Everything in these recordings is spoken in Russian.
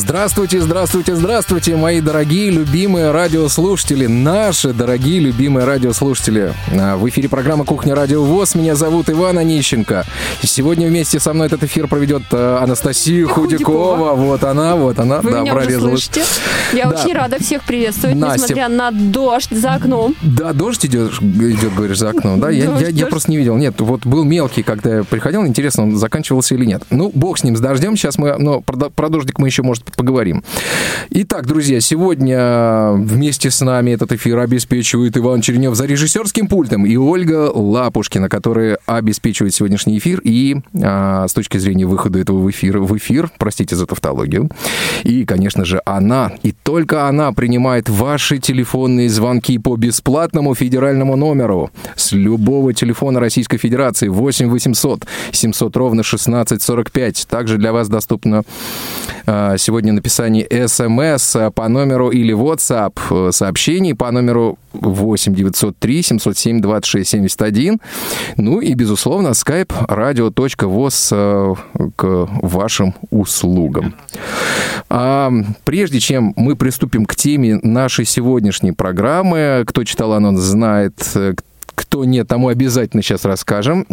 Здравствуйте, здравствуйте, здравствуйте, мои дорогие, любимые радиослушатели, наши дорогие, любимые радиослушатели. А, в эфире программа «Кухня Радио ВОЗ». Меня зовут Иван Онищенко. Сегодня вместе со мной этот эфир проведет а, Анастасия Худякова. Худякова. Вот она, вот она. Вы да, меня уже прорезалась. слышите? Я Да. очень рада всех приветствовать, Настя. несмотря на дождь за окном. Да, дождь идет, идет, говоришь, за окном, да? Я, Дождь, я, я дождь. просто не видел. Нет, вот был мелкий, когда я приходил. Интересно, он заканчивался или нет. Ну, бог с ним, с дождем. Сейчас мы, но про, про дождик мы еще, может, поговорим. Итак, друзья, сегодня вместе с нами этот эфир обеспечивает Иван Черенев за режиссерским пультом и Ольга Лапушкина, которые обеспечивают сегодняшний эфир и а, с точки зрения выхода этого в эфир, в эфир, простите за тавтологию, и, конечно же, она, и только она принимает ваши телефонные звонки по бесплатному федеральному номеру с любого телефона Российской Федерации 8 800 700 ровно 1645. Также для вас доступно а, сегодня написание СМС по номеру или WhatsApp э, сообщений по номеру 8 903 707 26 71. Ну и, безусловно, skype radio.voz э, к вашим услугам. А, прежде чем мы приступим к теме нашей сегодняшней программы, кто читал анонс, знает, э, кто нет, тому обязательно сейчас расскажем.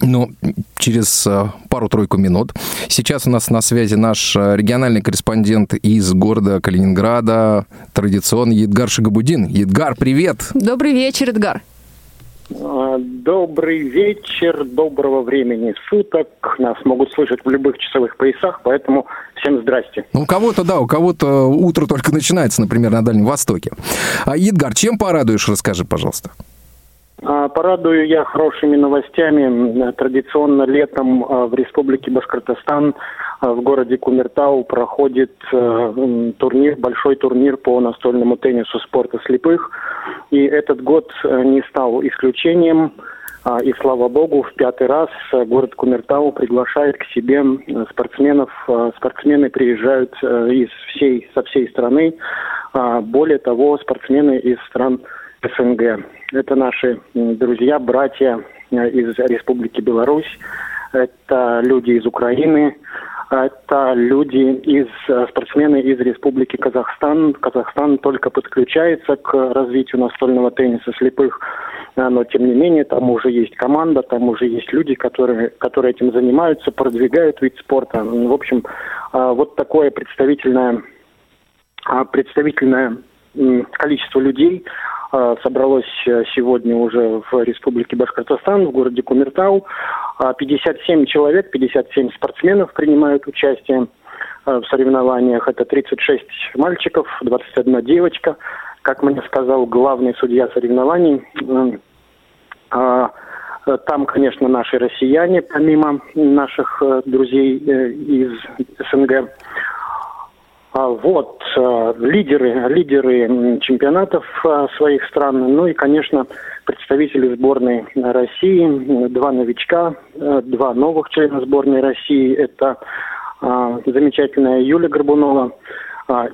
А, ну, через э, пару-тройку минут. Сейчас у нас на связи наш э, региональный корреспондент из города Калининграда, традиционно Едгар Шагабудин. Едгар, привет! Добрый вечер, Эдгар. А, Добрый вечер, доброго времени суток. Нас могут слышать в любых часовых поясах, поэтому всем здрасте. Ну, у кого-то, да, у кого-то утро только начинается, например, на Дальнем Востоке. А, Едгар, чем порадуешь, расскажи, пожалуйста. А, Порадую я хорошими новостями. Традиционно летом а, в Республике Башкортостан а, в городе Кумертау проходит э, турнир, большой турнир по настольному теннису спорта слепых. И этот год э, не стал исключением. И слава богу, в пятый раз э, город Кумертау приглашает к себе спортсменов. Спортсмены приезжают из всей, со всей страны. Более того, спортсмены из стран СНГ. Это наши друзья, братья э, из Республики Беларусь. Это люди из Украины. Это люди из э, спортсмены из Республики Казахстан. Казахстан только подключается к развитию настольного тенниса слепых, э, но тем не менее там уже есть команда, там уже есть люди, которые, которые этим занимаются, продвигают вид спорта. В общем, вот такое представительное представительное количество людей собралось э, сегодня уже в Республике Башкортостан, в городе Кумертау. А, 57 человек, 57 спортсменов принимают участие а, в соревнованиях. Это 36 мальчиков, 21 девочка. Как мне сказал главный судья соревнований, а, э, там, конечно, наши россияне, помимо наших э, друзей э, из СНГ. А, Вот, э, лидеры, лидеры чемпионатов э, своих стран, ну и, конечно, представители сборной России, два новичка, э, два новых члена сборной России, это замечательная Юлия Горбунова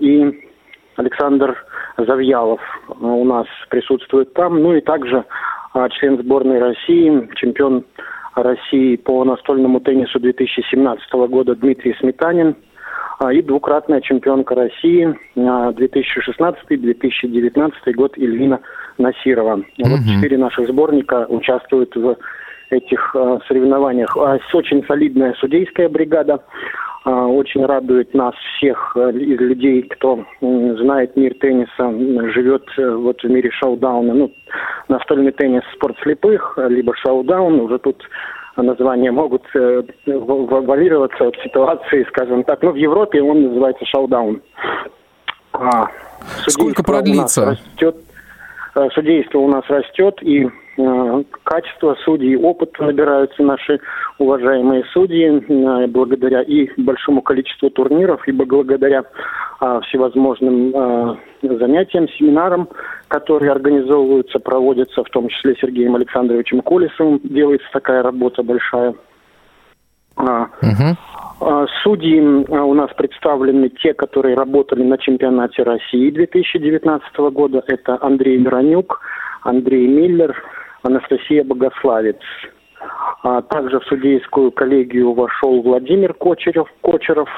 и Александр Завьялов у нас присутствует там, ну и также член сборной России, чемпион России по настольному теннису 2017 года Дмитрий Сметанин, и двукратная чемпионка России а, 2016-2019 год Ильвина Насирова. Вот четыре наших сборника участвуют в этих а, соревнованиях. А, Очень солидная судейская бригада. А, Очень радует нас всех из людей, кто знает мир тенниса, живет э, вот в мире шоу-дауна. Ну, настольный теннис спорт слепых, либо шоу-даун. Уже тут названия могут э, варьироваться от ситуации, скажем так. Ну, в Европе он называется шоу-даун. А, Сколько продлится? растет, судейство у нас растет, и э, качество судей, опыт набираются наши уважаемые судьи э, благодаря и большому количеству турниров, и благодаря э, всевозможным э, занятиям, семинарам, которые организовываются, проводятся, в том числе Сергеем Александровичем Колесовым. Делается такая работа большая. А, Судьи а, у нас представлены те, которые работали на чемпионате России 2019 года. Это Андрей Миронюк, Андрей Миллер, Анастасия Богославец. А Также в судейскую коллегию вошел Владимир Кочерев, Кочеров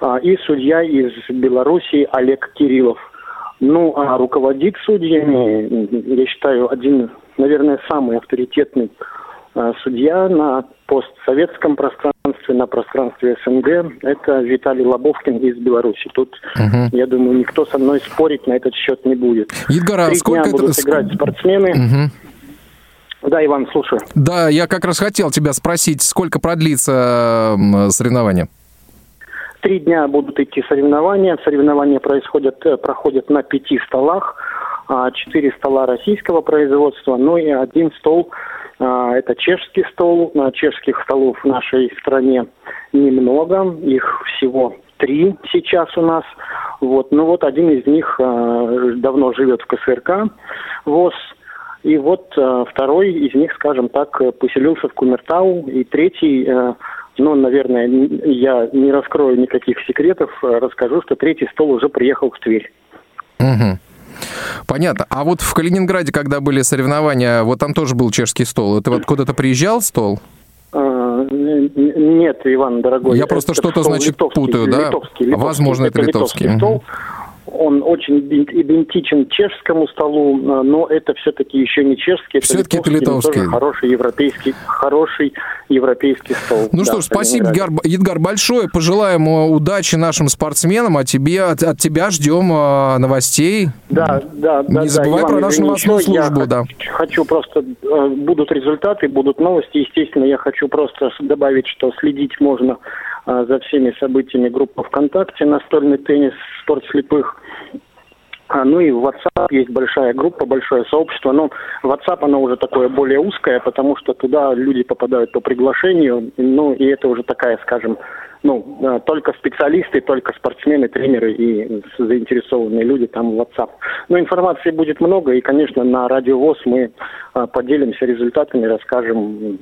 а, и судья из Белоруссии Олег Кириллов. Ну, а руководит судьями, я считаю, один, наверное, самый авторитетный а, судья на постсоветском пространстве, на пространстве СНГ. Это Виталий Лобовкин из Беларуси. Тут, я думаю, никто со мной спорить на этот счет не будет. Едгар, Три сколько дня это- будут играть спортсмены. Мгм. Да, Иван, слушаю. Да, я как раз хотел тебя спросить, сколько продлится соревнование? Три дня будут идти соревнования. Соревнования происходят, э, проходят на пяти столах. А, Четыре стола российского производства, ну и один стол, это чешский стол. А, Чешских столов в нашей стране немного, их всего три сейчас у нас. Вот. Ну вот один из них а, давно живет в КСРК ВОЗ. И вот э, второй из них, скажем так, поселился в Кумертау. И третий, ну, наверное, я не раскрою никаких секретов, расскажу, что третий стол уже приехал в Тверь. Мгм. Понятно. А вот в Калининграде, когда были соревнования, вот там тоже был чешский стол. Ты вот куда-то приезжал стол? Э, Нет, Иван, дорогой. Я просто это что-то, значит, литовский, путаю, да? литовский, литовский. Возможно, это литовский, мгм. стол. Он очень идентичен чешскому столу, э, но это все-таки еще не чешский, это Всё-таки это литовский. тоже хороший европейский, хороший европейский стол. Ну Да, что ж, спасибо. Едгар, Едгар, большое. Пожелаем э, удачи нашим спортсменам, а тебе, от, от тебя ждем э, новостей. Да, да, да. Не да, забывай Иван, про нашу новостную я службу, х- да. Хочу просто, будут результаты, будут новости. Естественно, я хочу просто добавить, что следить можно за всеми событиями группы ВКонтакте «Настольный теннис. Спорт слепых». А, ну и в WhatsApp есть большая группа, большое сообщество. Но WhatsApp, оно уже такое более узкое, потому что туда люди попадают по приглашению. Ну и это уже такая, скажем, ну, э, только специалисты, только спортсмены, тренеры и заинтересованные люди там в WhatsApp. Но информации будет много, и, конечно, на Радио ВОЗ мы поделимся результатами, расскажем,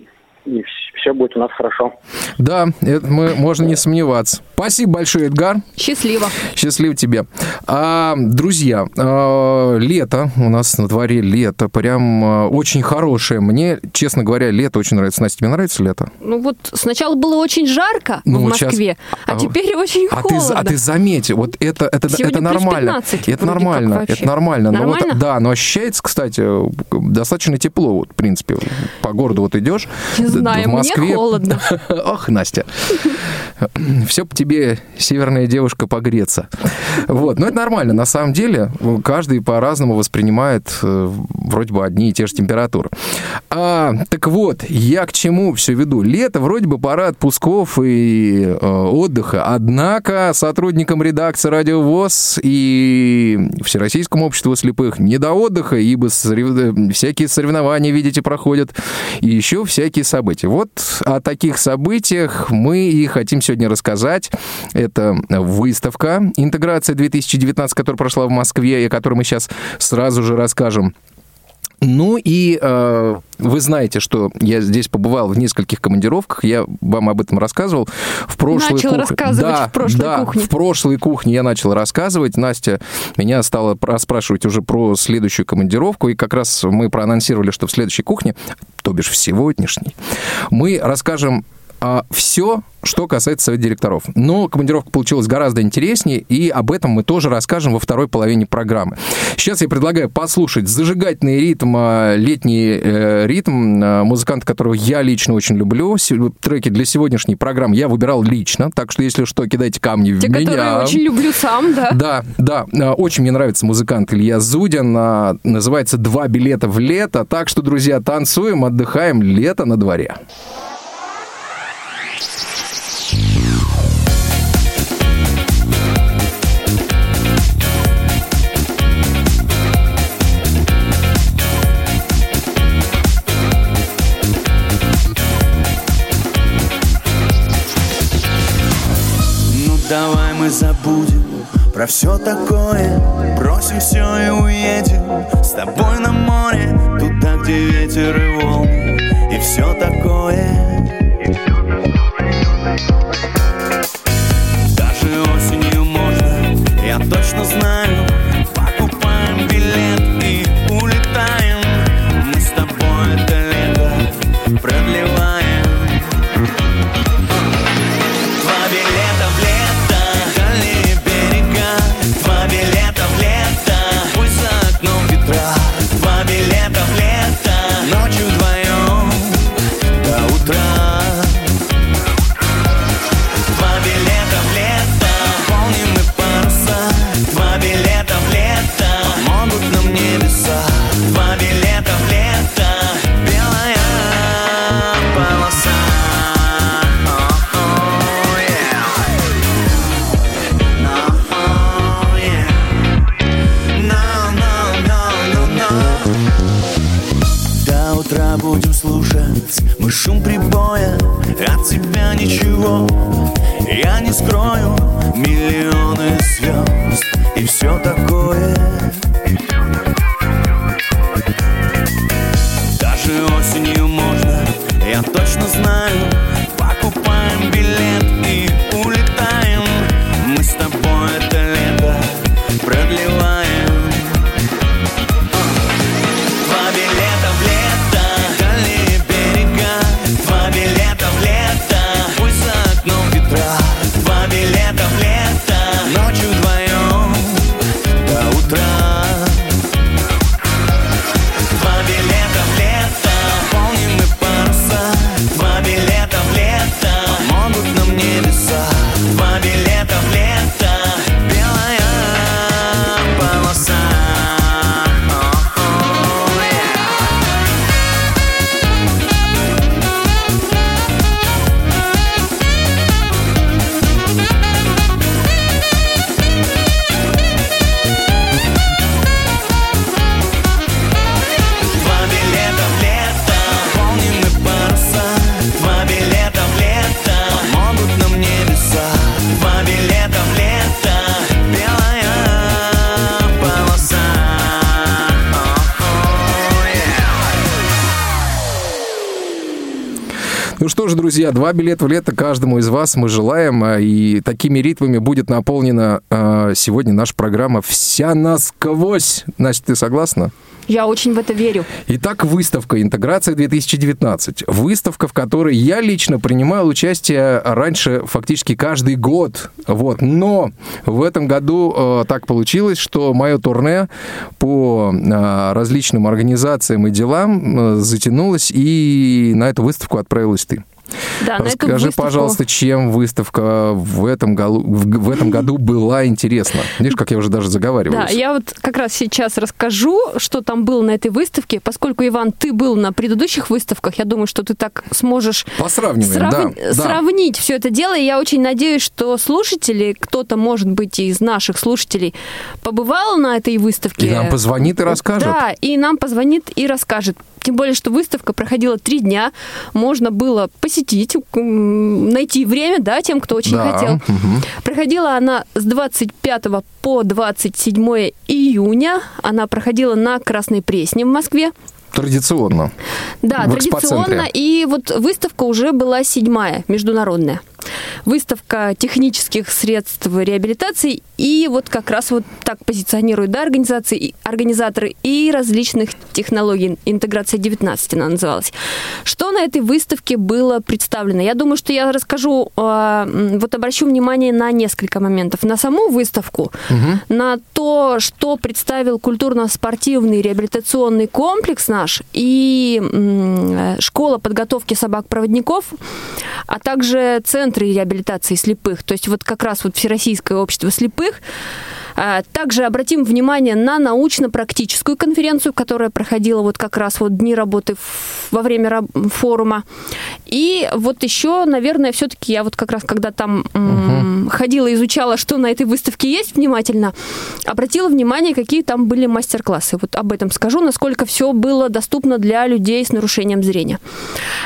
и все будет у нас хорошо. Да, это мы, можно не сомневаться. Спасибо большое, Эдгар. Счастливо. Счастливо тебе. А, друзья, а, лето, у нас на дворе лето, прям а, очень хорошее. Мне, честно говоря, лето очень нравится. Настя, тебе нравится лето? Ну вот сначала было очень жарко Ну, в Москве, а, а, теперь очень А ты, холодно. а ты заметь, вот это, это, Сегодня это нормально. 15 это нормально, это нормально. Но вот, Нормально? да, но ощущается, кстати, достаточно тепло, вот, в принципе. По городу вот идешь. Знаю, в мне Москве. холодно. Ох, Настя. Все по тебе, северная девушка, погреться. Вот, но это нормально. На самом деле, каждый по-разному воспринимает э, вроде бы одни и те же температуры. А, так вот, я к чему все веду? Лето, вроде бы пора отпусков и э, отдыха. Однако сотрудникам редакции Радио ВОЗ и Всероссийскому обществу слепых не до отдыха, ибо сорев- э, всякие соревнования, видите, проходят, и еще всякие события. Вот о таких событиях мы и хотим сегодня рассказать. Это выставка «Интеграция 2019», которая прошла в Москве, и о которой мы сейчас сразу же расскажем. Ну и э, вы знаете, что я здесь побывал в нескольких командировках, я вам об этом рассказывал. В прошлой Начал кухне- рассказывать да, в прошлой да, кухне. в прошлой кухне я начал рассказывать. Настя меня стала расспрашивать уже про следующую командировку, и как раз мы проанонсировали, что в следующей кухне, то бишь в сегодняшней, мы расскажем все, что касается совета директоров. Но командировка получилась гораздо интереснее, и об этом мы тоже расскажем во второй половине программы. Сейчас я предлагаю послушать зажигательный ритм, э, летний э, ритм э, музыканта, которого я лично очень люблю. Треки для сегодняшней программы я выбирал лично, так что, если что, кидайте камни в Те, меня. которые очень люблю сам, да. Да, да, э, очень мне нравится музыкант Илья Зудин, называется «Два билета в лето», так что, друзья, танцуем, отдыхаем, лето на дворе. Мы забудем про все такое. Бросим все и уедем с тобой на море Туда, где ветер и волны и все такое Ну что ж, друзья, два билета в лето каждому из вас мы желаем. а, И такими ритмами будет наполнена а, сегодня наша программа «Вся насквозь». Настя, ты согласна? Я очень в это верю. Итак, выставка «Интеграция-2019». Выставка, в которой я лично принимал участие раньше фактически каждый год. Вот. Но в этом году э, так получилось, что мое турне по э, различным организациям и делам э, затянулось, и на эту выставку отправилась ты. Да, Расскажи, выставку- пожалуйста, чем выставка в этом, голу- в, этом году была интересна? Видишь, как я уже даже заговариваюсь. Да, я вот как раз сейчас расскажу, что там было на этой выставке. Поскольку, Иван, ты был на предыдущих выставках, я думаю, что ты так сможешь Посравниваем, срав- да, да. сравнить все это дело. И я очень надеюсь, что слушатели, кто-то, может быть, из наших слушателей побывал на этой выставке. И нам позвонит и расскажет. Да, и нам позвонит и расскажет. Тем более, что выставка проходила три дня. Можно было посетить, м, найти время, да, тем, кто очень Да, хотел. мгм. Проходила она с 25 по 27 июня. Она проходила на Красной Пресне в Москве. Традиционно. Да, В традиционно. И вот выставка уже была седьмая, международная. Выставка технических средств реабилитации. И вот как раз вот так позиционируют да, организации, и- организаторы и различных технологий. Интеграция 19 она называлась. Что на этой выставке было представлено? Я думаю, что я расскажу, а, вот обращу внимание на несколько моментов. На саму выставку, на то, что представил культурно-спортивный реабилитационный комплекс наш и э, школа подготовки собак-проводников, а также центры реабилитации слепых. То есть вот как раз вот Всероссийское общество слепых. А, Также обратим внимание на научно-практическую конференцию, которая проходила вот как раз вот дни работы во время форума. И вот еще, наверное, все-таки я вот как раз, когда там м, ходила, изучала, что на этой выставке есть внимательно, обратила внимание, какие там были мастер-классы. Вот об этом скажу, насколько все было доступно для людей с нарушением зрения.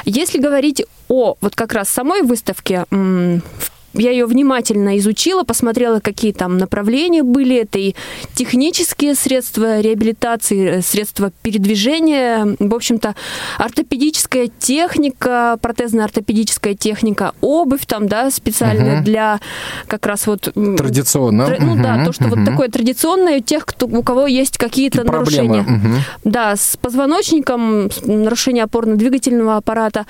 Если говорить о вот как раз самой выставке, в я ее внимательно изучила, посмотрела, какие там направления были. Это и технические средства реабилитации, э, средства передвижения, в общем-то, ортопедическая техника, протезно-ортопедическая техника, обувь там, да, специальная Мгм. для как раз вот... Традиционно. тр- Ну да, Мгм, то, что вот мгм. такое традиционное у тех, кто, у кого есть какие-то нарушения. Мгм. Да, с позвоночником, нарушение опорно-двигательного аппарата.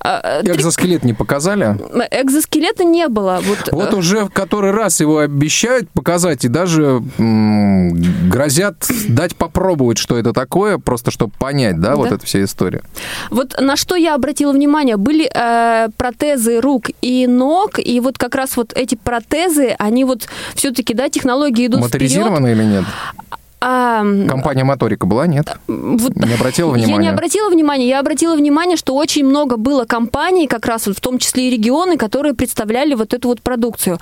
А, э, Экзоскелет не показали? Экзоскелета не было. Вот, Вот э, уже в который раз его обещают показать и даже м, грозят дать попробовать, что это такое, просто чтобы понять, да, вот Да. эта вся история. Вот на что я обратила внимание, были э, протезы рук и ног, и вот как раз вот эти протезы, они вот все-таки, да, технологии идут вперед. Моторизировано или нет? А, Компания Моторика была, нет? вот Не обратила Я не внимания? обратила внимания. Я обратила внимание, что очень много было компаний, как раз вот в том числе и регионы, которые представляли вот эту вот продукцию.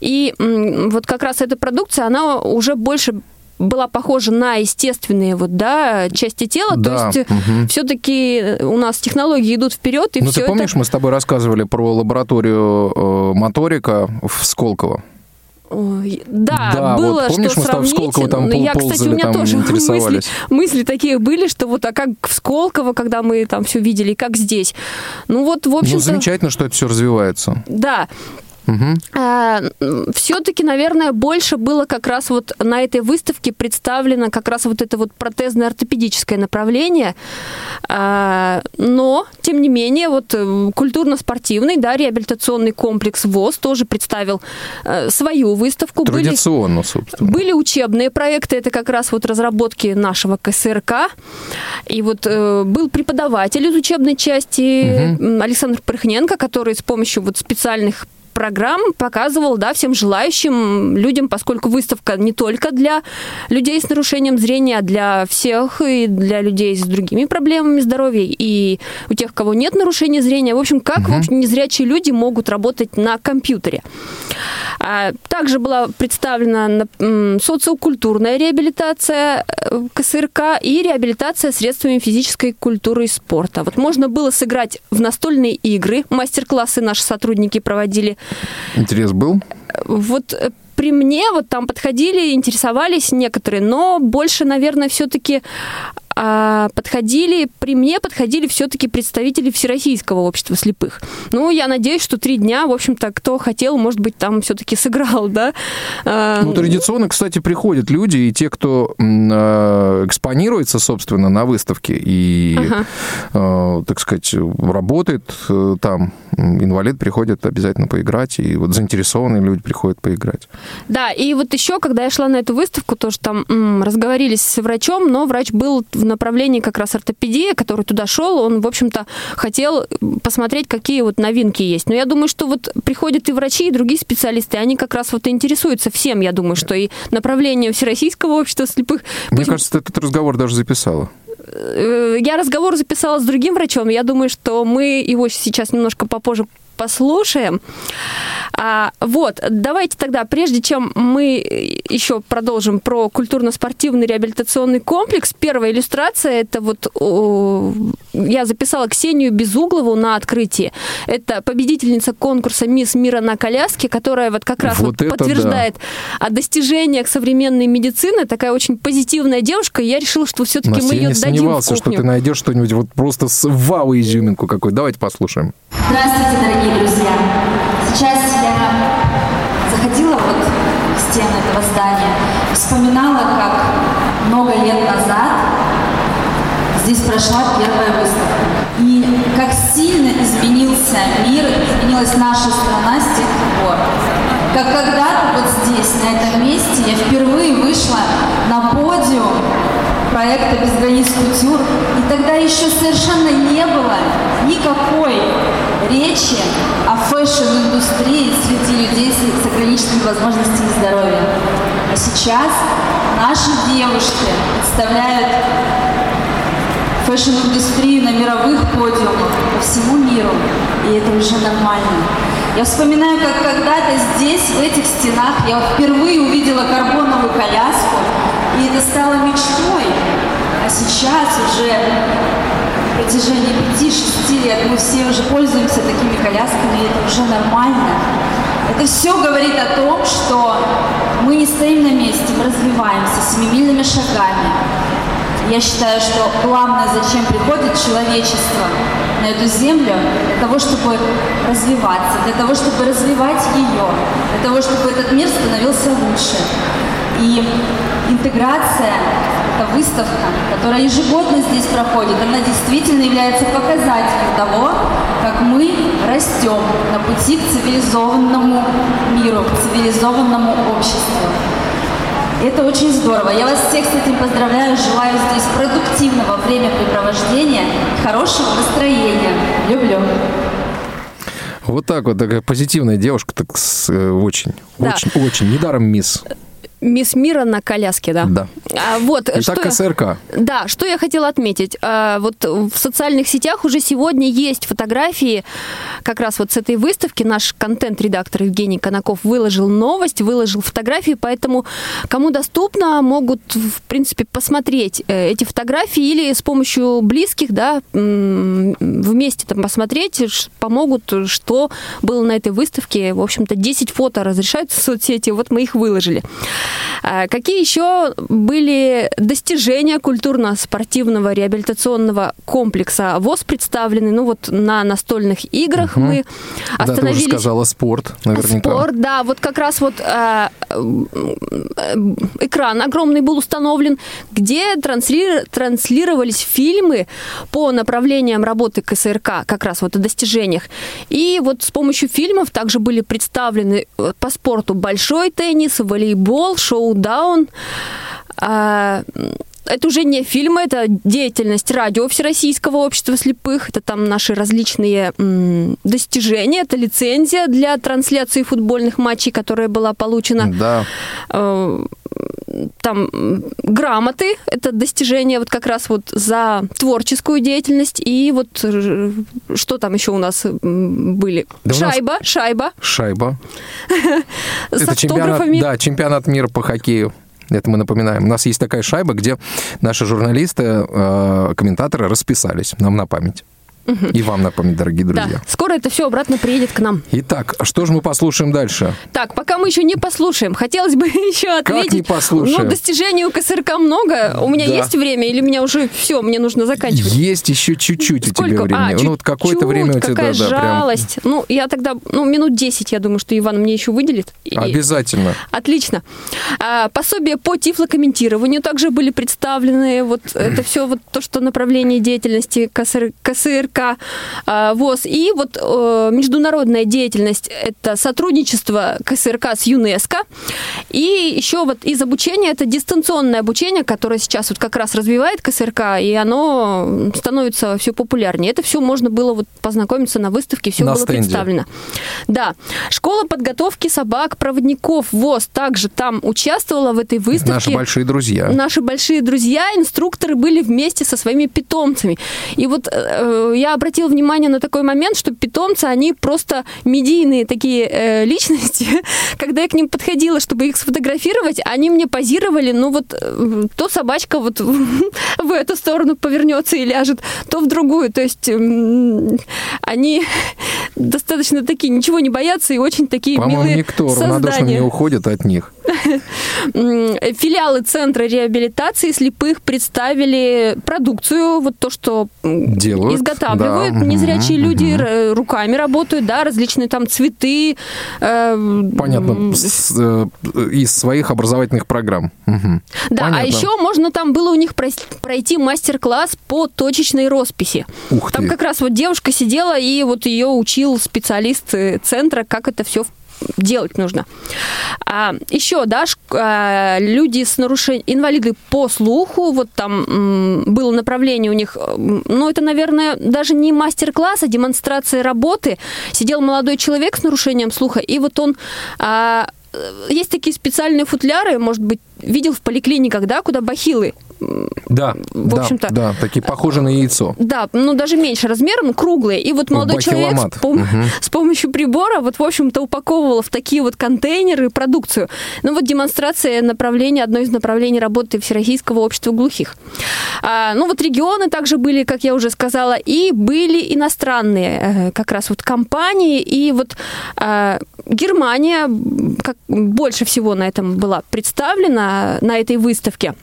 И вот как раз эта продукция, она уже больше была похожа на естественные вот, да, части тела. Да, То есть мгм. все-таки у нас технологии идут вперед, и ну, ты помнишь, это... мы с тобой рассказывали про лабораторию э, Моторика в Сколково? Ой, Да, Да, вот было помнишь, что мы сравнить. Сколково там Но я, ползали, кстати, у меня тоже мысли, мысли такие были, что вот а как в Сколково, когда мы там все видели, как здесь. Ну вот, в общем-то... Ну, замечательно, что это все развивается. Да. Мгм. все-таки, наверное, больше было как раз вот на этой выставке представлено как раз вот это вот протезно-ортопедическое направление. А, Но, тем не менее, вот э, культурно-спортивный, да, реабилитационный комплекс ВОЗ тоже представил э, свою выставку. Были- Традиционно, собственно. были учебные проекты, это как раз вот разработки нашего КСРК. И вот э, был преподаватель из учебной части м, Александр Прыхненко, который с помощью вот специальных программ показывал, да, всем желающим людям, поскольку выставка не только для людей с нарушением зрения, а для всех и для людей с другими проблемами здоровья и у тех, у кого нет нарушения зрения. В общем, как в общем, незрячие люди могут работать на компьютере. А, Также была представлена социокультурная реабилитация э, КСРК и реабилитация средствами физической культуры и спорта. Вот можно было сыграть в настольные игры, мастер-классы наши сотрудники проводили. Интерес был? Вот э, при мне вот там подходили, интересовались некоторые, но больше, наверное, все-таки подходили, при мне подходили все-таки представители Всероссийского общества слепых. Ну, я надеюсь, что три дня, в общем-то, кто хотел, может быть, там все-таки сыграл, да. А, Ну, традиционно, кстати, приходят люди, и те, кто э, экспонируется, собственно, на выставке и, Ага. э, так сказать, работает э, там, инвалид приходит обязательно поиграть, и вот заинтересованные люди приходят поиграть. Да, и вот еще, когда я шла на эту выставку, тоже там м, разговорились с врачом, но врач был в направлении как раз ортопедии, который туда шел, он, в общем-то, хотел посмотреть, какие вот новинки есть. Но я думаю, что вот приходят и врачи, и другие специалисты, они как раз вот интересуются всем, я думаю, что и направление Всероссийского общества слепых. Мне Пусть- кажется, ты этот разговор даже записала. Э, Я разговор записала с другим врачом. Я думаю, что мы его сейчас немножко попозже послушаем. А, вот, давайте тогда, прежде чем мы еще продолжим про культурно-спортивный реабилитационный комплекс, первая иллюстрация, это вот о, я записала Ксению Безуглову на открытии. Это победительница конкурса «Мисс мира на коляске», которая вот как раз Вот вот подтверждает о достижениях современной медицины. Такая очень позитивная девушка, и я решила, что все-таки Настя, мы я ее не дадим в сомневался, что кухню. ты найдешь что-нибудь вот просто с вау-изюминку какой. Давайте послушаем. Здравствуйте, дорогие друзья! Сейчас я заходила вот к стены этого здания, вспоминала, как много лет назад здесь прошла первая выставка. И как сильно изменился мир, изменилась наша страна с тех пор. Как когда-то вот здесь, на этом месте, я впервые вышла на подиум проекта «Bezgraniz Couture». И тогда еще совершенно не было никакой речи о фэшн-индустрии среди людей с ограниченными возможностями здоровья. А сейчас наши девушки представляют фэшн-индустрию на мировых подиумах по всему миру. И это уже нормально. Я вспоминаю, как когда-то здесь, в этих стенах, я впервые увидела карбоновую коляску, и это стало мечтой. А сейчас уже протяжении 5-6 лет мы все уже пользуемся такими колясками, и это уже нормально. Это все говорит о том, что мы не стоим на месте, мы развиваемся семимильными шагами. Я считаю, что главное, зачем приходит человечество на эту землю, для того, чтобы развиваться, для того, чтобы развивать ее, для того, чтобы этот мир становился лучше. И интеграция, эта выставка, которая ежегодно здесь проходит, она действительно является показателем того, как мы растем на пути к цивилизованному миру, к цивилизованному обществу. Это очень здорово. Я вас всех с этим поздравляю. Желаю здесь продуктивного времяпрепровождения, хорошего настроения. Люблю. Вот так вот, такая позитивная девушка, так с, э, очень, Да. очень, очень. Недаром мисс. Мисс Мира на коляске, да. Да. А, вот, Итак, что я- КСРК. Да, что я хотела отметить. А, Вот в социальных сетях уже сегодня есть фотографии как раз вот с этой выставки. Наш контент-редактор Евгений Конаков выложил новость, выложил фотографии, поэтому кому доступно, могут, в принципе, посмотреть э, эти фотографии или с помощью близких, да, вместе там посмотреть, помогут, что было на этой выставке. В общем-то, 10 фото разрешаются в соцсети, вот мы их выложили. А Какие еще были достижения культурно-спортивного реабилитационного комплекса ВОЗ представлены? Ну вот на настольных играх мы Да, ты уже остановились. сказала спорт, наверняка. Спорт, да, вот как раз вот э, э, экран огромный был установлен, где трансли- транслировались фильмы по направлениям работы КСРК, как раз вот о достижениях. И вот с помощью фильмов также были представлены э, по спорту большой теннис, волейбол, шоу-даун. А, это уже не фильмы, это деятельность радио Всероссийского общества слепых, это там наши различные м, достижения, это лицензия для трансляции футбольных матчей, которая была получена. Да. Там грамоты, это достижения вот как раз вот за творческую деятельность. И вот э, что там еще у нас были? Да у нас- шайба, шайба Шайба. с Это чемпионат, да, чемпионат мира по хоккею. Это мы напоминаем. У нас есть такая шайба, где наши журналисты, э, комментаторы расписались нам на память. И вам на память, дорогие Да, друзья. скоро это все обратно приедет к нам. Итак, что же мы послушаем дальше? Так, пока мы еще не послушаем, хотелось бы еще отметить. не послушаем? Ну, достижений у КСРК много. У меня Да. есть время, или меня уже все, мне нужно заканчивать? Есть еще чуть-чуть у тебя Сколько? времени. А, ну, вот какое-то чуть-чуть, время у тебя, какая да, да, прям жалость. Ну, я тогда, ну, минут 10, я думаю, что Иван мне еще выделит. И- обязательно. Отлично. А, пособия по тифлокомментированию также были представлены. Вот это все вот то, что направление деятельности КСР, КСРК а, ВОЗ. И вот э, международная деятельность – это сотрудничество КСРК с ЮНЕСКО. И еще вот из обучения – это дистанционное обучение, которое сейчас вот как раз развивает КСРК, и оно становится все популярнее. Это все можно было вот познакомиться на выставке, все На было стенде. представлено. Да. Школа подготовки собак-проводников ВОЗ также там участвовала в этой выставке. Наши большие друзья. Наши большие друзья, инструкторы были вместе со своими питомцами. И вот э, я обратила внимание на такой момент, что питомцы, они просто медийные такие э, личности. Когда я к ним подходила, чтобы их сфотографировать, они мне позировали, ну вот э, то собачка вот в эту сторону повернется и ляжет, то в другую. То есть м, они достаточно такие, ничего не боятся и очень такие По-моему, милые никто равнодушно создания. не уходит от них. Филиалы Центра реабилитации слепых представили продукцию, вот то, что Делают, изготавливают да, незрячие мгм, люди, р- руками работают, да, различные там цветы. э, Понятно. э, из своих образовательных программ. Мгм. Да, а Понятно. еще можно там было у них пройти мастер-класс по точечной росписи. Ух Там ты. как раз вот девушка сидела, и вот ее учил специалист э, центра, как это все делать нужно. А, еще, да, а, люди с нарушением, инвалиды по слуху, вот там м, было направление у них, м, ну, это, наверное, даже не мастер-класс, а демонстрация работы. Сидел молодой человек с нарушением слуха, и вот он а, э, есть такие специальные футляры, может быть, видел в поликлиниках, да, куда бахилы Да, В да, общем-то- да, такие похожи на яйцо. Да, ну даже меньше размером, круглые. И вот молодой человек с, пом- с помощью прибора вот, в общем-то, упаковывал в такие вот контейнеры продукцию. Ну вот демонстрация направления, одно из направлений работы Всероссийского общества глухих. А, ну вот регионы также были, как я уже сказала, и были иностранные э, как раз вот компании. И вот а, Германия как, больше всего на этом была представлена, на этой выставке.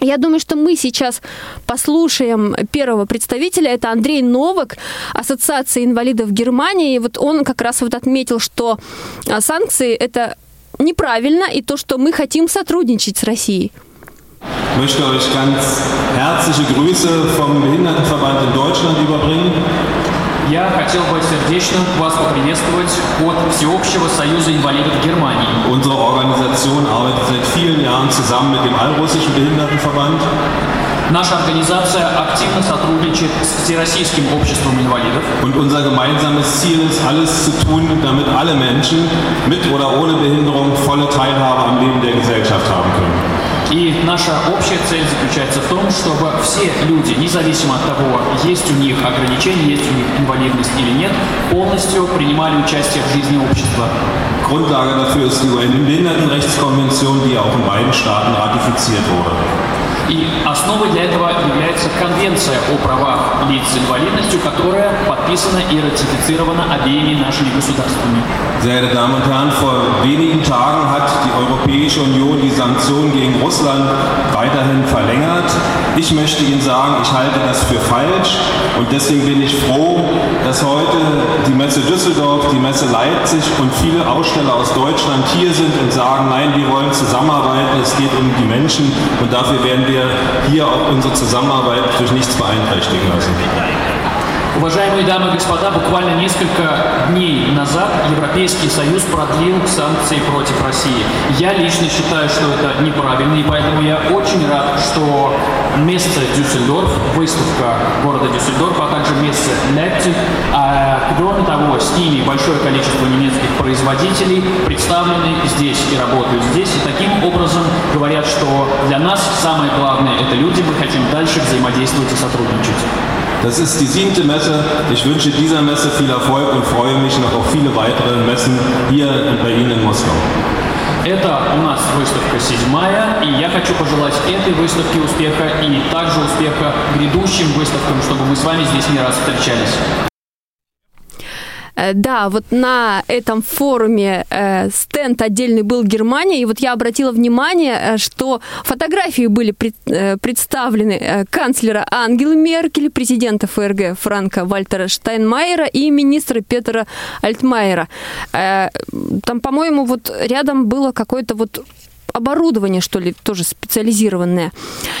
Я думаю, что мы сейчас послушаем первого представителя. Это Андрей Новак, Ассоциация инвалидов Германии. И вот он как раз вот отметил, что а, санкции это неправильно, и то, что мы хотим сотрудничать с Россией. Möchte euch ganz herzliche Grüße vom Behindertenverband in Deutschland überbringen. Я хотел бы сердечно вас поприветствовать от Всеобщего союза инвалидов Германии. Unsere Organisation arbeitet seit vielen Jahren zusammen mit dem Allrussischen Behindertenverband. Наша организация активно сотрудничает с Всероссийским обществом инвалидов. Und unser gemeinsames Ziel ist, alles zu tun, damit alle Menschen mit oder ohne Behinderung volle Teilhabe am Leben der Gesellschaft haben können. И наша общая цель заключается в том, чтобы все люди, независимо от того, есть у них ограничения, есть у них инвалидность или нет, полностью принимали участие в жизни общества. Grundlage dafür ist die UN-Behindertenrechtskonvention, die auch in beiden Staaten ratifiziert wurde. И основой для этого является Конвенция о правах лиц с инвалидностью, которая подписана и ратифицирована обеими нашими государствами. Sehr geehrte Damen und Herren, vor wenigen Tagen hat die Europäische Union die Sanktionen gegen Russland weiterhin verlängert. Ich möchte Ihnen sagen, ich halte das für falsch und deswegen bin ich froh, dass heute die Messe Düsseldorf, die Messe Leipzig und viele Aussteller aus Deutschland hier sind und sagen, nein, wir wollen zusammenarbeiten, es geht um die Menschen und dafür werden wir hier auch unsere Zusammenarbeit durch nichts beeinträchtigen lassen. Уважаемые дамы и господа, буквально несколько дней назад Европейский Союз продлил санкции против России. Я лично считаю, что это неправильно, и поэтому я очень рад, что место Дюссельдорф, выставка города Дюссельдорф, а также место Лейпциг, а кроме того, с ними большое количество немецких производителей представлены здесь и работают здесь, и таким образом говорят, что для нас самое главное – это люди, мы хотим дальше взаимодействовать и сотрудничать. Das ist die siebte Messe. Ich wünsche dieser Messe viel Erfolg und freue mich noch auf viele weitere Messen hier und bei Ihnen in Moskau. Это у нас выставка седьмая, и я хочу пожелать этой выставке успеха и также успеха грядущим выставкам, чтобы мы с вами здесь не раз встречались. Э, Да, вот на этом форуме э, стенд отдельный был Германия, и вот я обратила внимание, э, что фотографии были пред- представлены канцлера Ангелы Меркель, президента ФРГ Франка Вальтера Штайнмайера и министра Петера Альтмайера. Там, по-моему, вот рядом было какое-то вот оборудование, что ли, тоже специализированное.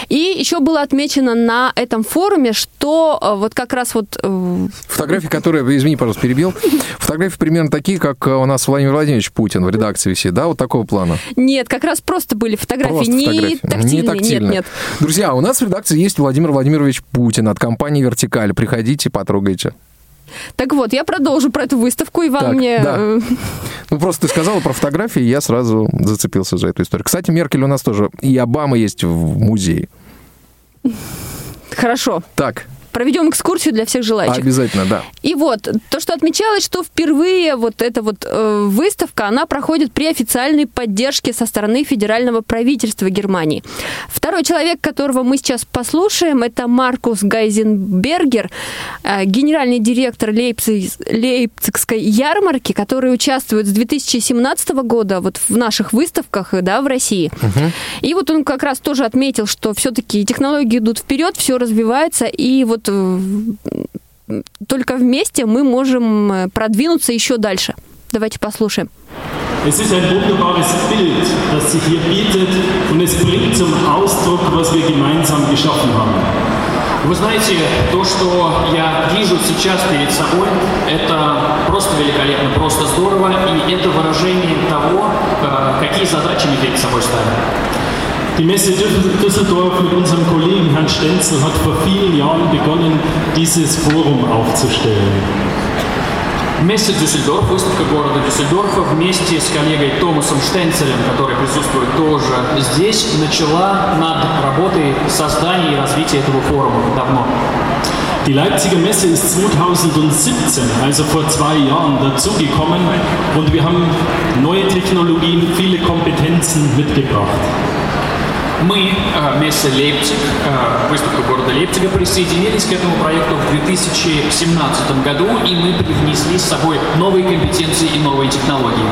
И еще было отмечено на этом форуме, что э, вот как раз вот э, Фотографии, которые, извини, пожалуйста, перебил. Фотографии примерно такие, как у нас Владимир Владимирович Путин в редакции висит, да, вот такого плана. Нет, как раз просто были фотографии, Просто не, фотографии. тактильные. Не тактильные. Нет, нет. Друзья, у нас в редакции есть Владимир Владимирович Путин от компании «Вертикаль». Приходите, потрогайте. Так вот, я продолжу про эту выставку. Иван Так, мне... да. Ну, просто ты сказала про фотографии, и я сразу зацепился за эту историю. Кстати, Меркель у нас тоже, и Обама есть в музее. Хорошо. Так, Проведем экскурсию для всех желающих. обязательно, да. И вот, то, что отмечалось, что впервые вот эта вот э, выставка, она проходит при официальной поддержке со стороны федерального правительства Германии. Второй человек, которого мы сейчас послушаем, это Маркус Гайзенбергер, э, генеральный директор Лейпциг- Лейпцигской ярмарки, который участвует с 2017 года вот в наших выставках да, в России. И вот он как раз тоже отметил, что все-таки технологии идут вперед, все развивается, и вот э, только вместе мы можем э, продвинуться еще дальше. Давайте послушаем. Es ist ein wunderbares Bild, das sich hier bietet und es bringt zum Ausdruck, was wir gemeinsam geschaffen haben. Вы знаете, то, что я вижу сейчас перед собой, это просто великолепно, просто здорово, и это выражение того, э, какие задачи мы перед собой ставим. Die Messe Düssel- Düsseldorf mit unserem Kollegen Hans Stenzel hat vor vielen Jahren begonnen, dieses Forum aufzustellen. Месса Дюссельдорф, выставка города Дюссельдорфа вместе с коллегой Томасом Штенцелем, который присутствует тоже здесь, начала над работой создания и развития этого форума давно. Die Leipziger Messe ist 2017, also vor zwei Jahren, dazugekommen und wir haben neue Technologien, viele Kompetenzen mitgebracht. Мы, э, Месса Лейпциг, э, выставка города Лейпцига, присоединились к этому проекту в 2017 году, и мы привнесли с собой новые компетенции и новые технологии.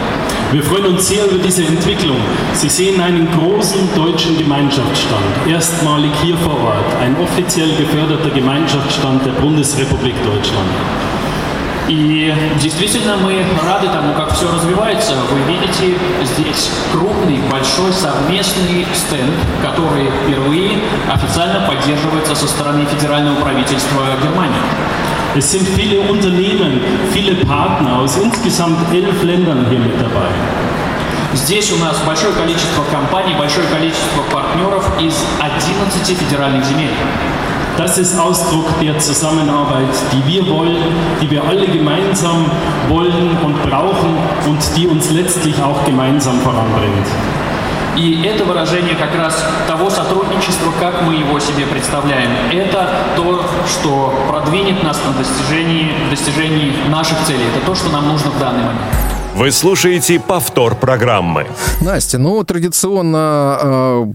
Wir freuen uns sehr über diese Entwicklung. Sie sehen einen großen deutschen Gemeinschaftsstand, erstmalig hier vor Ort, ein offiziell geförderter Gemeinschaftsstand der Bundesrepublik Deutschland. И действительно мы рады тому, как все развивается. Вы видите здесь крупный, большой совместный стенд, который впервые официально поддерживается со стороны федерального правительства Германии. Es sind viele Unternehmen, viele Partner aus insgesamt elf Ländern hier mit dabei. Здесь у нас большое количество компаний, большое количество партнеров из 11 федеральных земель. Das ist Ausdruck der Zusammenarbeit, die wir wollen, die wir alle gemeinsam wollen und brauchen und die uns letztlich auch gemeinsam voranbringt. И это выражение как раз того сотрудничества, как мы его себе представляем. Это то, что продвинет нас на достижении, достижении наших целей. Это то, что нам нужно в данный момент. Вы слушаете повтор программы. Настя, ну, традиционно э,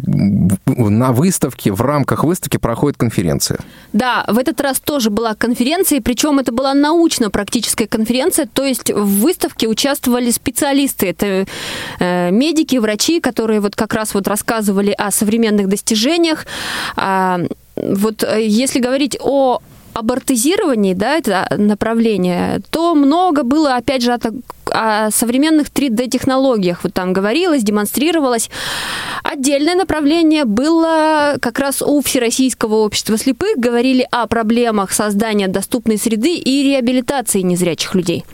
на выставке, в рамках выставки проходит конференция. Да, в этот раз тоже была конференция, причем это была научно-практическая конференция, то есть в выставке участвовали специалисты, это э, медики, врачи, которые вот как раз вот рассказывали о современных достижениях. А, вот э, если говорить о абортизировании, да, это направление, то много было, опять же, о, о современных 3D-технологиях. Вот там говорилось, демонстрировалось. Отдельное направление было как раз у Всероссийского общества слепых. Говорили о проблемах создания доступной среды и реабилитации незрячих людей.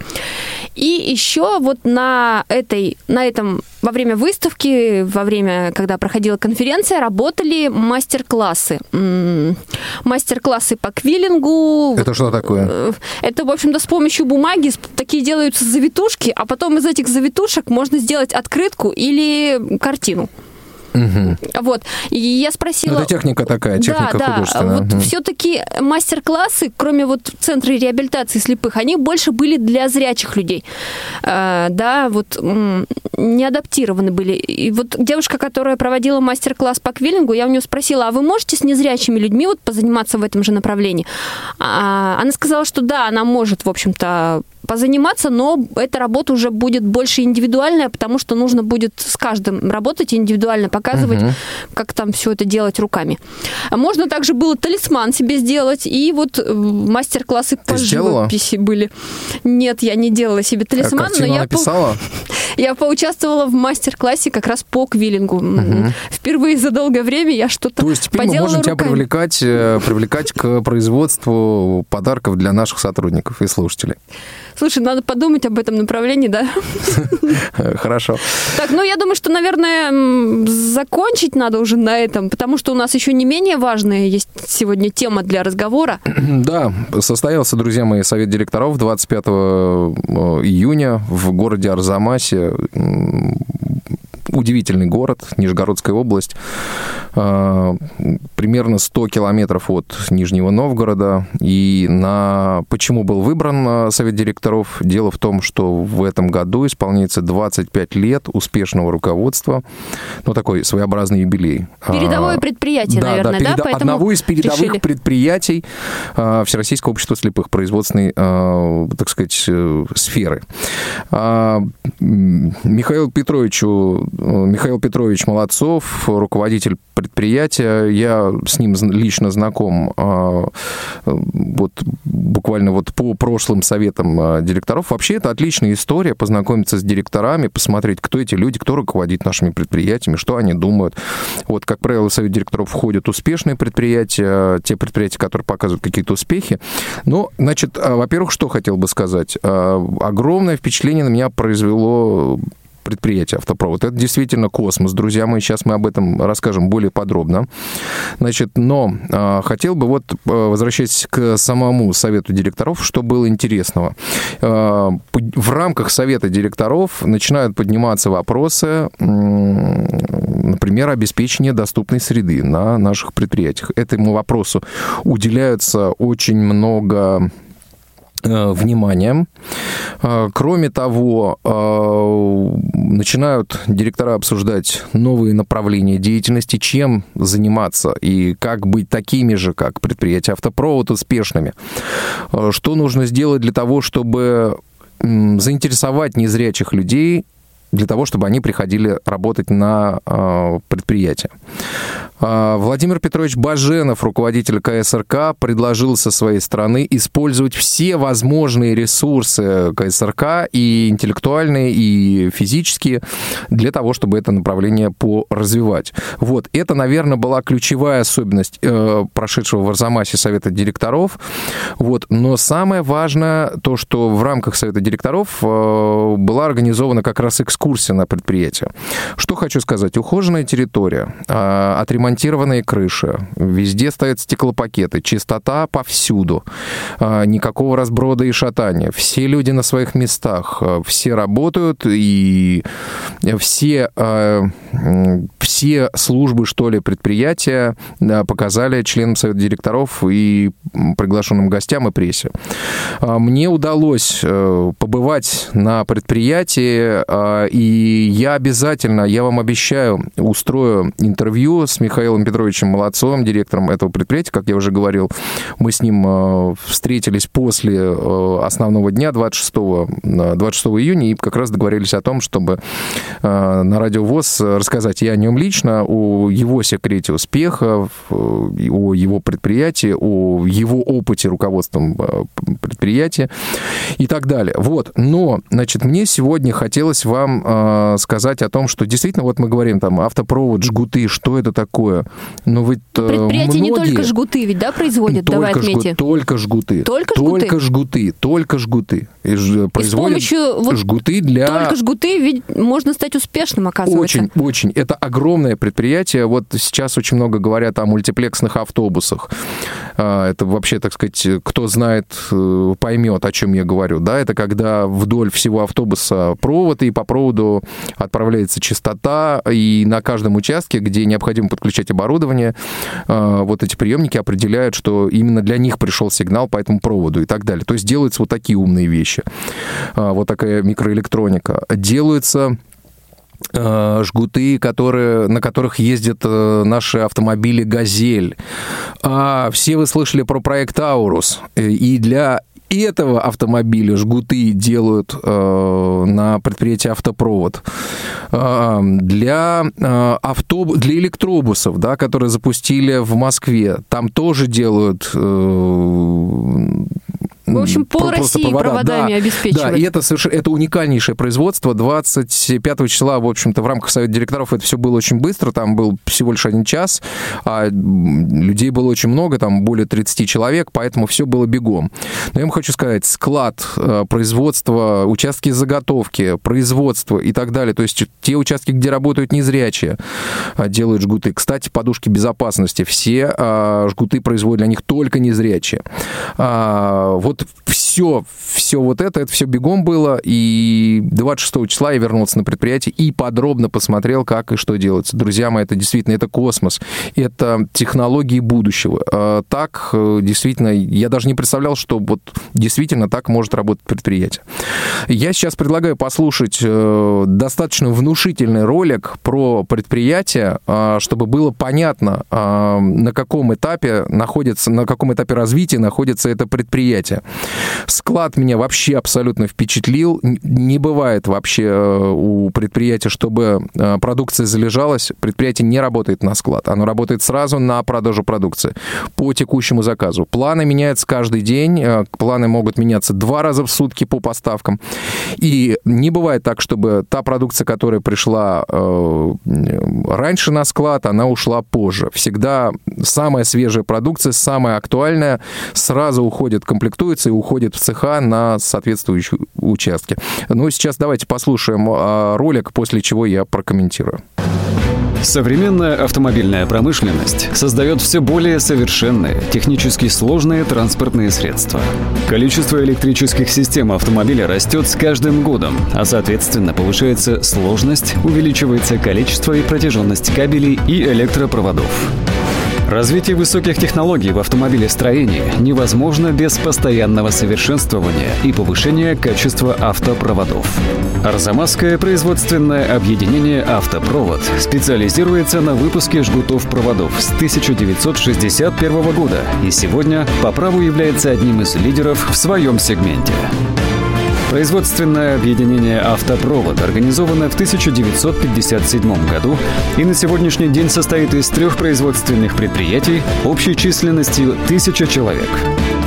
И еще вот на, этой, на этом, во время выставки, во время, когда проходила конференция, работали мастер-классы. Мастер-классы по квиллингу. Это что такое? Э, Это, в общем-то, с помощью бумаги такие делаются завитушки, а потом из этих завитушек можно сделать открытку или картину. Мгм. Вот. И я спросила... Это техника такая, техника да, художественная. Да, вот Мгм. все-таки мастер-классы, кроме вот центра реабилитации слепых, они больше были для зрячих людей. Э, да, вот не адаптированы были. И вот девушка, которая проводила мастер-класс по квиллингу, я у нее спросила, а вы можете с незрячими людьми вот позаниматься в этом же направлении? А, она сказала, что да, она может, в общем-то, позаниматься, но эта работа уже будет больше индивидуальная, потому что нужно будет с каждым работать индивидуально, показывать, Мгм. как там все это делать руками. А Можно также было талисман себе сделать, и вот э, мастер-классы по сделала? живописи были. Нет, я не делала себе талисман, но картину я, по- я поучаствовала в мастер-классе как раз по квиллингу. Мгм. Впервые за долгое время я что-то То есть теперь мы поделала можем тебя руками. привлекать, э, привлекать к производству подарков для наших сотрудников и слушателей. Слушай, надо подумать об этом направлении, да? Э, Хорошо. Так, ну я думаю, что, наверное, закончить надо уже на этом, потому что у нас еще не менее важная есть сегодня тема для разговора. Да, состоялся, друзья мои, совет директоров 25 июня в городе Арзамасе. Удивительный город, Нижегородская область. А, Примерно 100 километров от Нижнего Новгорода. И на... почему был выбран а, совет директоров? Дело в том, что в этом году исполняется 25 лет успешного руководства. Ну, такой своеобразный юбилей. Передовое А, предприятие, да, наверное, да? переда- Поэтому одного из передовых решили. предприятий а, Всероссийского общества слепых производственной, так сказать, э, сферы. А, м, Михаил Петровичу, э, Михаил Петрович Молодцов, руководитель предприятия, я с ним лично знаком а, э, вот буквально вот по прошлым советам а, директоров. Вообще это отличная история, познакомиться с директорами, посмотреть, кто эти люди, кто руководит нашими предприятиями, что они думают. Вот, как правило, в совет директоров входят успешные предприятия, те предприятия, которые показывают какие-то успехи. Ну, значит, а, во-первых, что хотел бы сказать. Огромное впечатление на меня произвело предприятия «Автопровод». Это действительно космос, друзья мои. Сейчас мы об этом расскажем более подробно. Значит, но э, хотел бы вот, э, возвращаясь к самому совету директоров, что было интересного. Э, в рамках совета директоров начинают подниматься вопросы, э, например, обеспечения доступной среды на наших предприятиях. Этому вопросу уделяются очень много вниманием. Э, Кроме того, э, начинают директора обсуждать новые направления деятельности, чем заниматься и как быть такими же, как предприятия автопровод, успешными. Э, Что нужно сделать для того, чтобы заинтересовать незрячих людей для того, чтобы они приходили работать на э, предприятие. Э, Владимир Петрович Баженов, руководитель КСРК, предложил со своей стороны использовать все возможные ресурсы КСРК, и интеллектуальные, и физические, для того, чтобы это направление поразвивать. Вот, это, наверное, была ключевая особенность э, прошедшего в Арзамасе Совета директоров. Вот, но самое важное то, что в рамках Совета директоров э, была организована как раз экскурсия на предприятие. Что хочу сказать. Ухоженная территория, э, отремонтированные крыши, везде стоят стеклопакеты, чистота повсюду, э, никакого разброда и шатания. Все люди на своих местах, э, все работают, и все, все службы, что ли, предприятия показали членам Совета директоров и приглашенным гостям и прессе. А, Мне удалось э, побывать на предприятии, а, и я обязательно, я вам обещаю, устрою интервью с Михаилом Петровичем Молодцовым, директором этого предприятия, как я уже говорил. Мы с ним э, встретились после э, основного дня 26, э, 26 июня и как раз договорились о том, чтобы э, на Радио ВОЗ рассказать и о нем лично, о его секрете успеха, о его предприятии, о его опыте руководством э, предприятия и так далее. Вот. Но, значит, мне сегодня хотелось вам э, сказать о том, что действительно, вот мы говорим там автопровод, жгуты, что это такое? Но ведь э, Предприятие не многие- только жгуты ведь, да, производит, давай только, жгут- отметим. только жгуты. Только Только жгуты. Только жгуты. И производят помощью вот жгуты для... Только жгуты ведь можно стать успешным, оказывается. Очень, очень. Это огромное предприятие. Вот сейчас очень много говорят о мультиплексных автобусах. А, Это вообще, так сказать, кто знает, э, поймет, о чем я говорю. Да, это когда вдоль всего автобуса провод, и по проводу отправляется частота, и на каждом участке, где необходимо подключать оборудование, э, вот эти приемники определяют, что именно для них пришел сигнал по этому проводу и так далее. То есть делаются вот такие умные вещи. А, Вот такая микроэлектроника. Делаются э, жгуты, которые, на которых ездят э, наши автомобили «Газель». А, все вы слышали про проект «Аурус». Э, И для этого автомобиля жгуты делают э, на предприятии «Автопровод». Э, для, э, автобу- для электробусов, да, которые запустили в Москве, там тоже делают... э, В общем, пол России провода. проводами Да, обеспечивать. Да, и это совершенно это уникальнейшее производство. 25 числа, в общем-то, в рамках Совета директоров это все было очень быстро. Там был всего лишь один час, а людей было очень много, там более 30 человек, поэтому все было бегом. Но я вам хочу сказать, склад, э, производство, участки заготовки, производство и так далее, то есть те участки, где работают незрячие, а, делают жгуты. Кстати, подушки безопасности. Все а, жгуты производят для них только незрячие. А, Вот все, все вот это, это все бегом было. И 26 числа я вернулся на предприятие и подробно посмотрел, как и что делается. Друзья мои, это действительно, это космос. Это технологии будущего. А, Так, э, действительно, я даже не представлял, что вот действительно так может работать предприятие. Я сейчас предлагаю послушать э, достаточно внушительный ролик про предприятие, а, чтобы было понятно, а, на каком этапе находится, на каком этапе развития находится это предприятие. Склад меня вообще абсолютно впечатлил. Не бывает вообще э, у предприятия, чтобы э, продукция залежалась. Предприятие не работает на склад. Оно работает сразу на продажу продукции по текущему заказу. Планы меняются каждый день. э, Планы могут меняться два раза в сутки по поставкам. И не бывает так, чтобы та продукция, которая пришла раньше на склад, она ушла позже. Всегда самая свежая продукция, самая актуальная, сразу уходит, комплектуется переоборудовывается и уходит в цеха на соответствующие участки. Ну, сейчас давайте послушаем а, ролик, после чего я прокомментирую. Современная автомобильная промышленность создает все более совершенные, технически сложные транспортные средства. Количество электрических систем автомобиля растет с каждым годом, а соответственно повышается сложность, увеличивается количество и протяженность кабелей и электропроводов. Развитие высоких технологий в автомобилестроении невозможно без постоянного совершенствования и повышения качества автопроводов. Арзамасское производственное объединение «Автопровод» специализируется на выпуске жгутов проводов с 1961 года и сегодня по праву является одним из лидеров в своем сегменте. Производственное объединение «Автопровод» организовано в 1957 году и на сегодняшний день состоит из трех производственных предприятий общей численностью 1000 человек.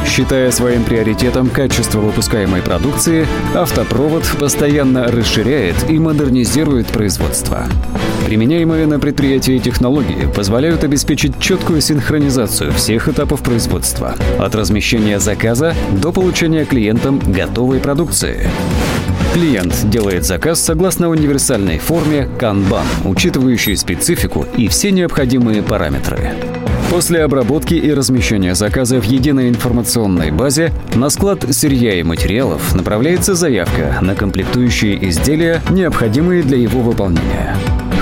Считая своим приоритетом качество выпускаемой продукции, «Автопровод» постоянно расширяет и модернизирует производство. Применяемые на предприятии технологии позволяют обеспечить четкую синхронизацию всех этапов производства, от размещения заказа до получения клиентам готовой продукции. Клиент делает заказ согласно универсальной форме Kanban, учитывающей специфику и все необходимые параметры. После обработки и размещения заказа в единой информационной базе на склад сырья и материалов направляется заявка на комплектующие изделия, необходимые для его выполнения.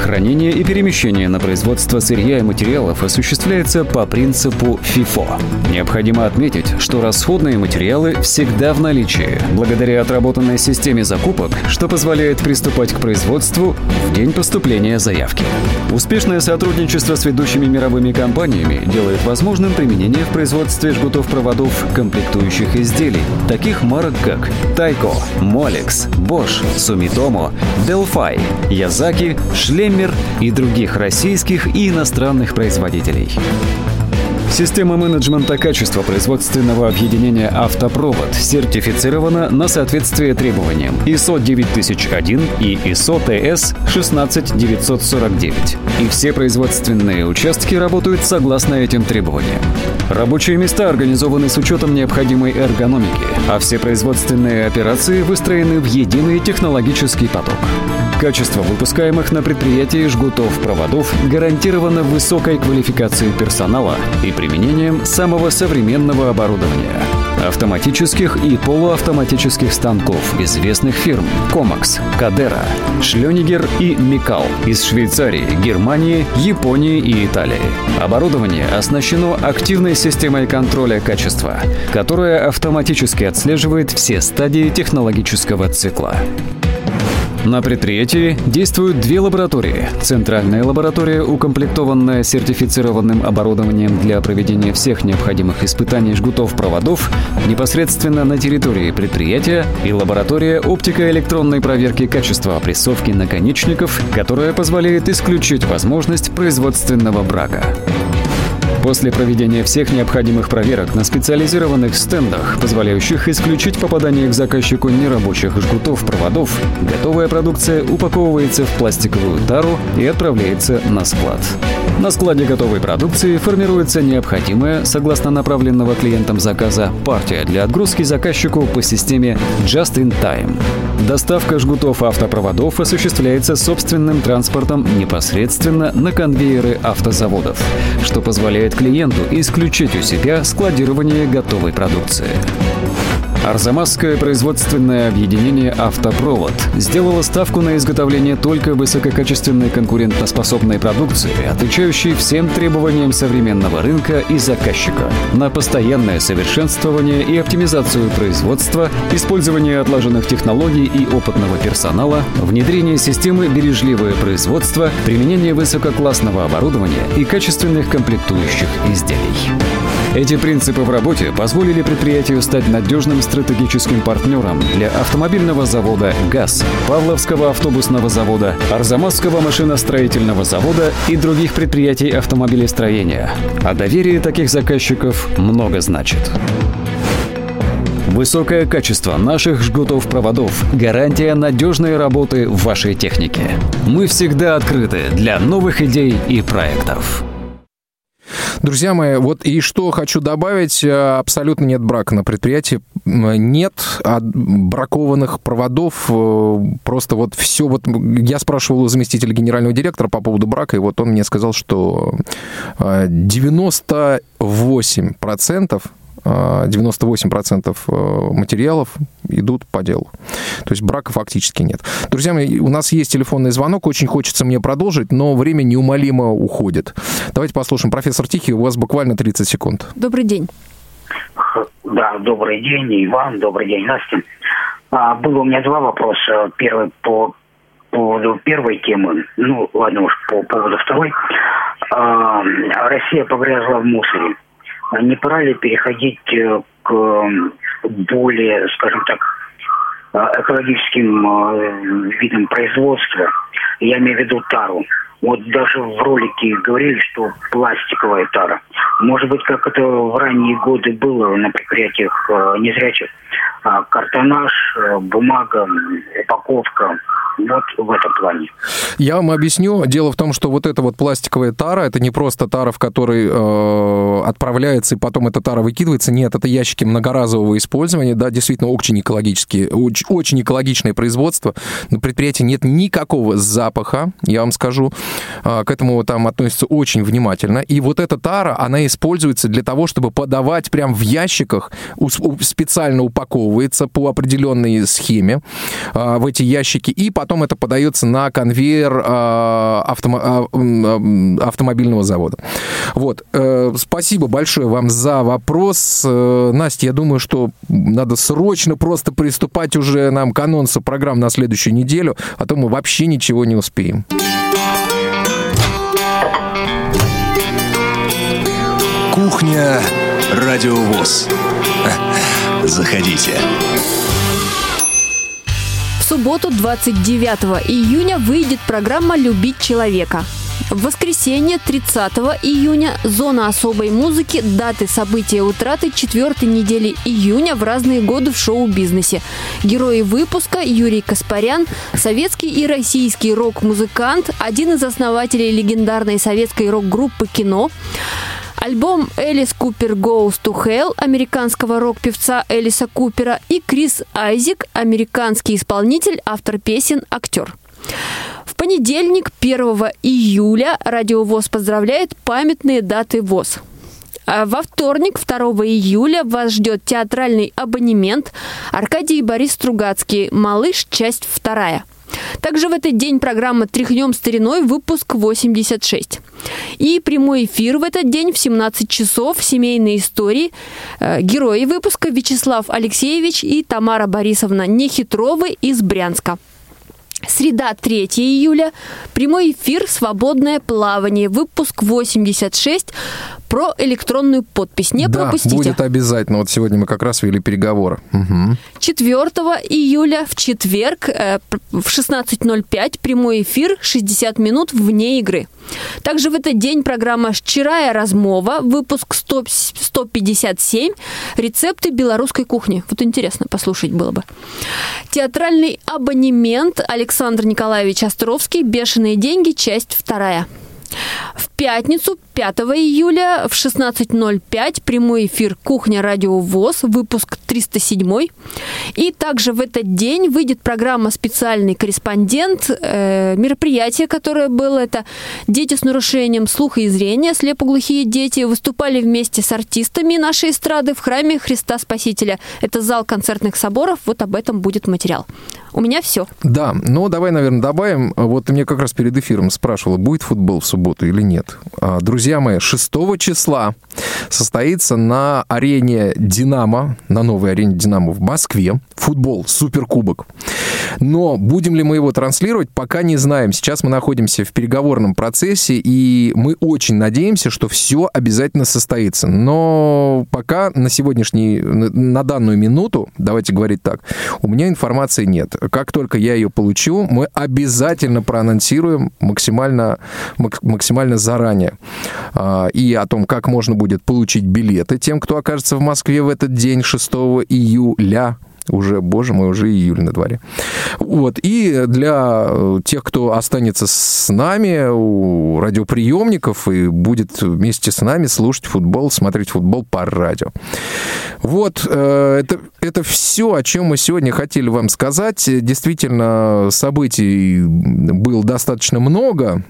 Хранение и перемещение на производство сырья и материалов осуществляется по принципу FIFO. Необходимо отметить, что расходные материалы всегда в наличии, благодаря отработанной системе закупок, что позволяет приступать к производству в день поступления заявки. Успешное сотрудничество с ведущими мировыми компаниями делает возможным применение в производстве жгутов проводов комплектующих изделий, таких марок как Тайко, Molex, Bosch, Sumitomo, Delphi, Yazaki, Шлеммер и других российских и иностранных производителей. Система менеджмента качества производственного объединения «Автопровод» сертифицирована на соответствие требованиям ISO 9001 и ISO TS 16949. И все производственные участки работают согласно этим требованиям. Рабочие места организованы с учетом необходимой эргономики, а все производственные операции выстроены в единый технологический поток. Качество выпускаемых на предприятии жгутов проводов гарантировано высокой квалификацией персонала и применением самого современного оборудования автоматических и полуавтоматических станков известных фирм Комакс, Кадера, Шлёнигер и Микал из Швейцарии, Германии, Японии и Италии. Оборудование оснащено активной системой контроля качества, которая автоматически отслеживает все стадии технологического цикла. На предприятии действуют две лаборатории. Центральная лаборатория, укомплектованная сертифицированным оборудованием для проведения всех необходимых испытаний жгутов проводов непосредственно на территории предприятия, и лаборатория оптико-электронной проверки качества опрессовки наконечников, которая позволяет исключить возможность производственного брака. После проведения всех необходимых проверок на специализированных стендах, позволяющих исключить попадание к заказчику нерабочих жгутов проводов, готовая продукция упаковывается в пластиковую тару и отправляется на склад. На складе готовой продукции формируется необходимая, согласно направленного клиентам заказа, партия для отгрузки заказчику по системе Just in Time. Доставка жгутов автопроводов осуществляется собственным транспортом непосредственно на конвейеры автозаводов, что позволяет клиенту исключить у себя складирование готовой продукции. Арзамасское производственное объединение «Автопровод» сделало ставку на изготовление только высококачественной конкурентоспособной продукции, отвечающей всем требованиям современного рынка и заказчика, на постоянное совершенствование и оптимизацию производства, использование отлаженных технологий и опытного персонала, внедрение системы бережливое производство, применение высококлассного оборудования и качественных комплектующих изделий. Эти принципы в работе позволили предприятию стать надежным стратегическим партнером для автомобильного завода «ГАЗ», Павловского автобусного завода, Арзамасского машиностроительного завода и других предприятий автомобилестроения. А доверие таких заказчиков много значит. Высокое качество наших жгутов-проводов – гарантия надежной работы вашей технике. Мы всегда открыты для новых идей и проектов. Друзья мои, вот и что хочу добавить, э, абсолютно нет брака на предприятии, нет бракованных проводов, э, просто вот все, вот я спрашивал у заместителя генерального директора по поводу брака, и вот он мне сказал, что 98% 98% э, материалов идут по делу. То есть брака фактически нет. Друзья мои, у нас есть телефонный звонок, очень хочется мне продолжить, но время неумолимо уходит. Давайте послушаем. Профессор Тихий, у вас буквально 30 секунд. Добрый день. Да, добрый день, Иван, добрый день, Настя. А, было у меня два вопроса. Первый по поводу первой темы, ну, ладно уж, по поводу второй. А, Россия погрязла в мусоре. А не пора ли переходить э, к более, скажем так, э, экологическим э, видам производства? Я имею в виду тару. Вот даже в ролике говорили, что пластиковая тара. Может быть, как это в ранние годы было на предприятиях незрячих, а картонаж, бумага, упаковка, вот в этом плане. Я вам объясню. Дело в том, что вот эта вот пластиковая тара, это не просто тара, в которой э, отправляется и потом эта тара выкидывается. Нет, это ящики многоразового использования. Да, действительно, очень экологические, очень, очень экологичное производство. На предприятии нет никакого запаха, я вам скажу. Э, к этому там относятся очень внимательно. И вот эта тара, она используется для того, чтобы подавать прям в ящиках, специально упаковывается по определенной схеме э, в эти ящики и потом потом это подается на конвейер э, автомо- э, автомобильного завода. Вот. Э, спасибо большое вам за вопрос. Э, Настя, я думаю, что надо срочно просто приступать уже нам к анонсу программ на следующую неделю, а то мы вообще ничего не успеем. Кухня Радиовоз. Заходите субботу 29 июня выйдет программа «Любить человека». В воскресенье 30 июня зона особой музыки, даты события утраты четвертой недели июня в разные годы в шоу-бизнесе. Герои выпуска Юрий Каспарян, советский и российский рок-музыкант, один из основателей легендарной советской рок-группы «Кино», Альбом Элис Купер Goes to Hell американского рок-певца Элиса Купера и Крис Айзик, американский исполнитель, автор песен, актер. В понедельник, 1 июля, Радио ВОЗ поздравляет памятные даты ВОЗ. А во вторник, 2 июля, вас ждет театральный абонемент Аркадий и Борис Стругацкий «Малыш. Часть вторая». Также в этот день программа «Тряхнем стариной» выпуск 86. И прямой эфир в этот день в 17 часов «Семейные истории». Э, герои выпуска Вячеслав Алексеевич и Тамара Борисовна Нехитровы из Брянска. Среда, 3 июля. Прямой эфир «Свободное плавание». Выпуск 86 про электронную подпись. Не да, пропустите. будет обязательно. Вот сегодня мы как раз вели переговоры. Угу. 4 июля в четверг э, в 16.05 прямой эфир 60 минут вне игры. Также в этот день программа «Щирая размова», выпуск 100, 157, рецепты белорусской кухни. Вот интересно послушать было бы. Театральный абонемент Александр Николаевич Островский «Бешеные деньги», часть вторая. В пятницу, 5 июля в 16.05 прямой эфир «Кухня Радио ВОЗ», выпуск 307. И также в этот день выйдет программа «Специальный корреспондент». Э, мероприятие, которое было, это дети с нарушением слуха и зрения, слепоглухие дети, выступали вместе с артистами нашей эстрады в храме Христа Спасителя. Это зал концертных соборов, вот об этом будет материал. У меня все. Да, ну давай, наверное, добавим. Вот ты мне как раз перед эфиром спрашивала, будет футбол в субботу или нет. А, друзья мои, 6 числа состоится на арене «Динамо», на новой арене «Динамо» в Москве, футбол, суперкубок. Но будем ли мы его транслировать, пока не знаем. Сейчас мы находимся в переговорном процессе, и мы очень надеемся, что все обязательно состоится. Но пока на сегодняшний, на данную минуту, давайте говорить так, у меня информации нет. Как только я ее получу, мы обязательно проанонсируем максимально, максимально заранее. А, и о том, как можно будет получить билеты тем, кто окажется в Москве в этот день, 6 июля Уже, боже мой, уже июль на дворе. Вот. И для э, тех, кто останется с нами у радиоприемников и будет вместе с нами слушать футбол, смотреть футбол по радио. Вот. э, Это, это все, о чем мы сегодня хотели вам сказать. Действительно, событий было достаточно много.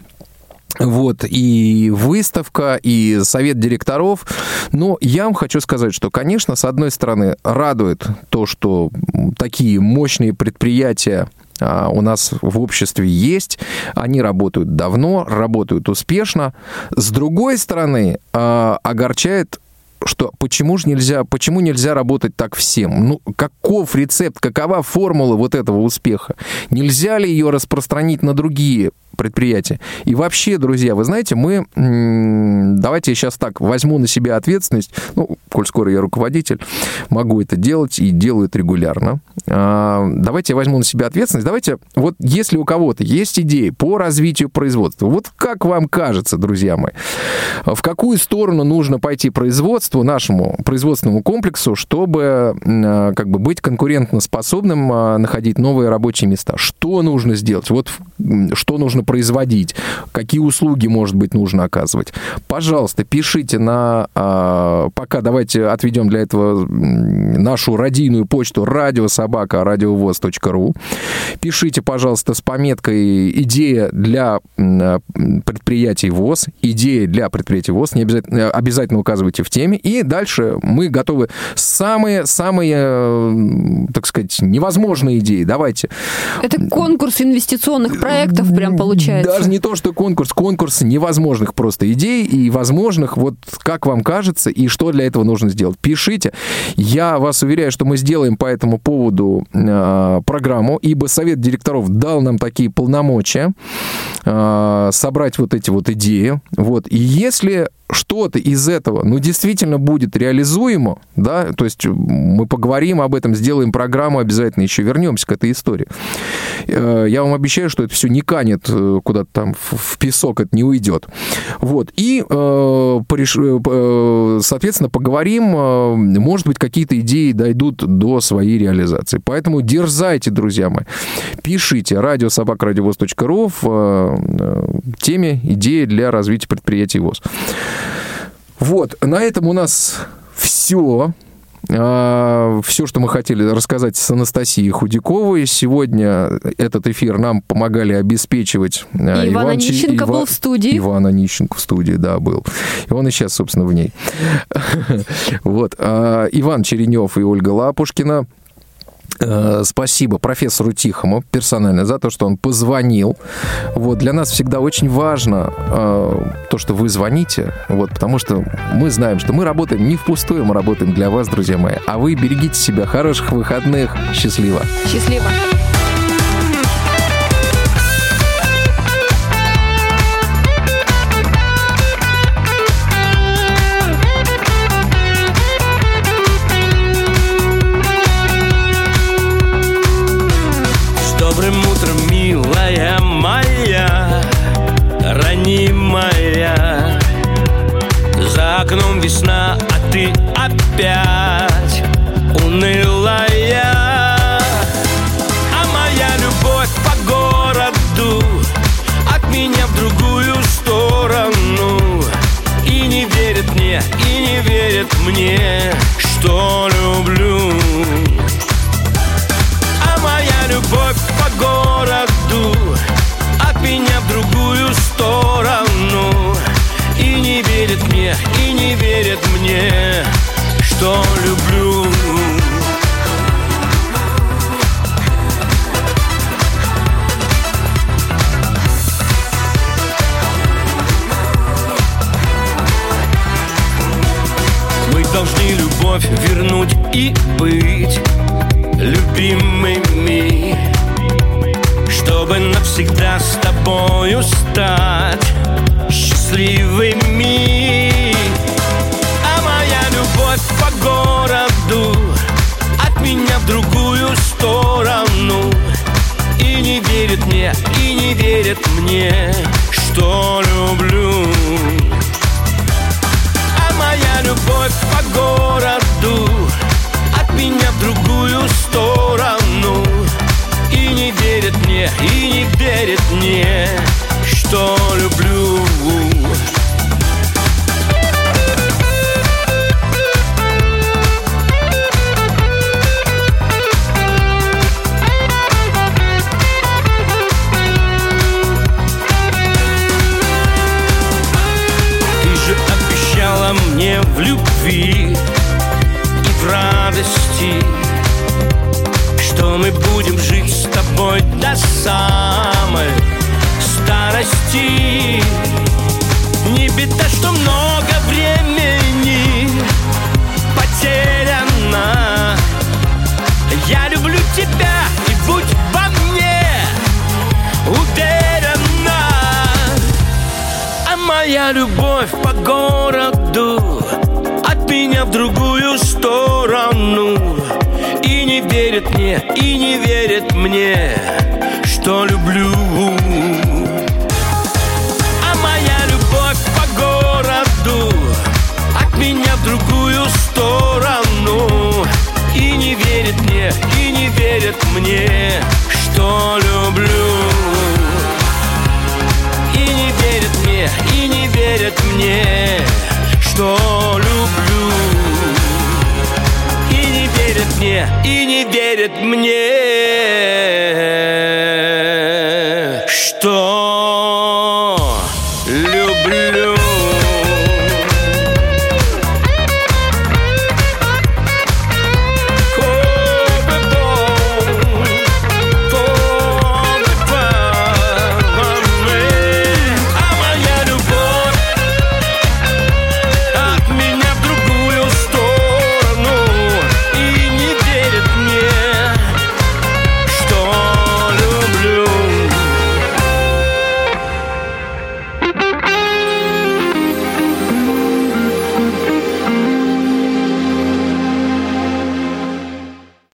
Вот, и выставка, и совет директоров. Но я вам хочу сказать, что, конечно, с одной стороны, радует то, что такие мощные предприятия а, у нас в обществе есть, они работают давно, работают успешно. С другой стороны, а, огорчает что почему же нельзя, почему нельзя работать так всем? Ну, каков рецепт, какова формула вот этого успеха? Нельзя ли ее распространить на другие предприятия? И вообще, друзья, вы знаете, мы, давайте я сейчас так возьму на себя ответственность, ну, коль скоро я руководитель, могу это делать и делаю это регулярно. А, Давайте я возьму на себя ответственность. Давайте, вот если у кого-то есть идеи по развитию производства, вот как вам кажется, друзья мои, в какую сторону нужно пойти производству, нашему производственному комплексу, чтобы м, как бы быть конкурентоспособным, а, находить новые рабочие места? Что нужно сделать? Вот что нужно производить? Какие услуги, может быть, нужно оказывать? Пожалуйста, пишите на... а, Пока давайте отведем для этого нашу радийную почту радиособака радиовоз.ру. Пишите, пожалуйста, с пометкой «Идея для м, предприятий ВОЗ», «Идея для предприятий ВОЗ», не обязательно, обязательно указывайте в теме. И дальше мы готовы самые-самые, так сказать, невозможные идеи. Давайте. Это конкурс инвестиционных проектов прям получается. Даже не то, что конкурс, конкурс невозможных просто идей и возможных, вот как вам кажется, и что для этого нужно сделать. Пишите. Я вас уверяю, что мы сделаем по этому поводу э, программу, ибо совет директоров дал нам такие полномочия э, собрать вот эти вот идеи. Вот. И если что-то из этого, ну, действительно будет реализуемо, да, то есть мы поговорим об этом, сделаем программу, обязательно еще вернемся к этой истории. Э, Я вам обещаю, что это все не канет э, куда-то там в песок, это не уйдет. Вот, и, э, соответственно, поговорим, может быть, какие-то идеи дойдут до своей реализации. Поэтому дерзайте, друзья мои, пишите радиособакрадиовоз.ру в теме «Идеи для развития предприятий ВОЗ». Вот, на этом у нас все. Все, что мы хотели рассказать с Анастасией Худяковой. Сегодня этот эфир нам помогали обеспечивать э, Иван Иван Чи- Онищенко Ива- был в студии. Иван Онищенко в студии, да, был. И он и сейчас, собственно, в ней. Вот. а, Иван Черенев и Ольга Лапушкина. Э, Спасибо профессору Тихому персонально за то, что он позвонил. Вот, для нас всегда очень важно э, то, что вы звоните, вот, потому что мы знаем, что мы работаем не впустую, мы работаем для вас, друзья мои. А вы берегите себя, хороших выходных, счастливо. Счастливо. Старости. Не беда, что много времени потеряно. Я люблю тебя и будь во мне уверена. А моя любовь по городу от меня в другую сторону И не верит мне, и не верит мне, что люблю городу от меня в другую сторону. И не верит мне, и не верит мне, что люблю. И не верит мне, и не верит мне, что люблю. И не верит мне, и не верит мне,